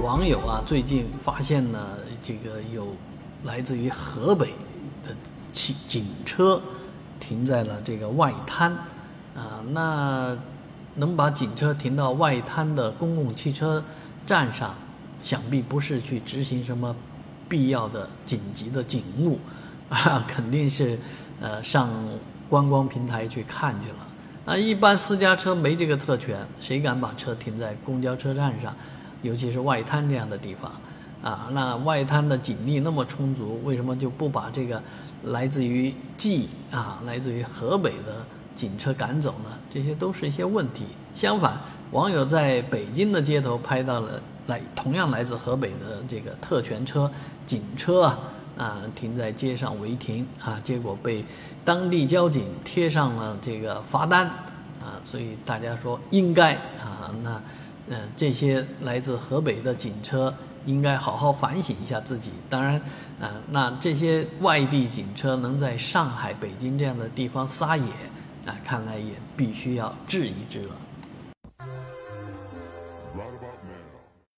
网友啊，最近发现呢，这个有来自于河北的警警车停在了这个外滩啊，那能把警车停到外滩的公共汽车站上，想必不是去执行什么必要的紧急的警务啊，肯定是呃上观光平台去看去了。啊，一般私家车没这个特权，谁敢把车停在公交车站上？尤其是外滩这样的地方，啊，那外滩的警力那么充足，为什么就不把这个来自于冀啊，来自于河北的警车赶走呢？这些都是一些问题。相反，网友在北京的街头拍到了来同样来自河北的这个特权车警车啊，啊，停在街上违停啊，结果被当地交警贴上了这个罚单啊，所以大家说应该啊，那。嗯这些来自河北的警车应该好好反省一下自己。当然嗯那这些外地警车能在上海北京这样的地方撒野啊看来也必须要治一治了。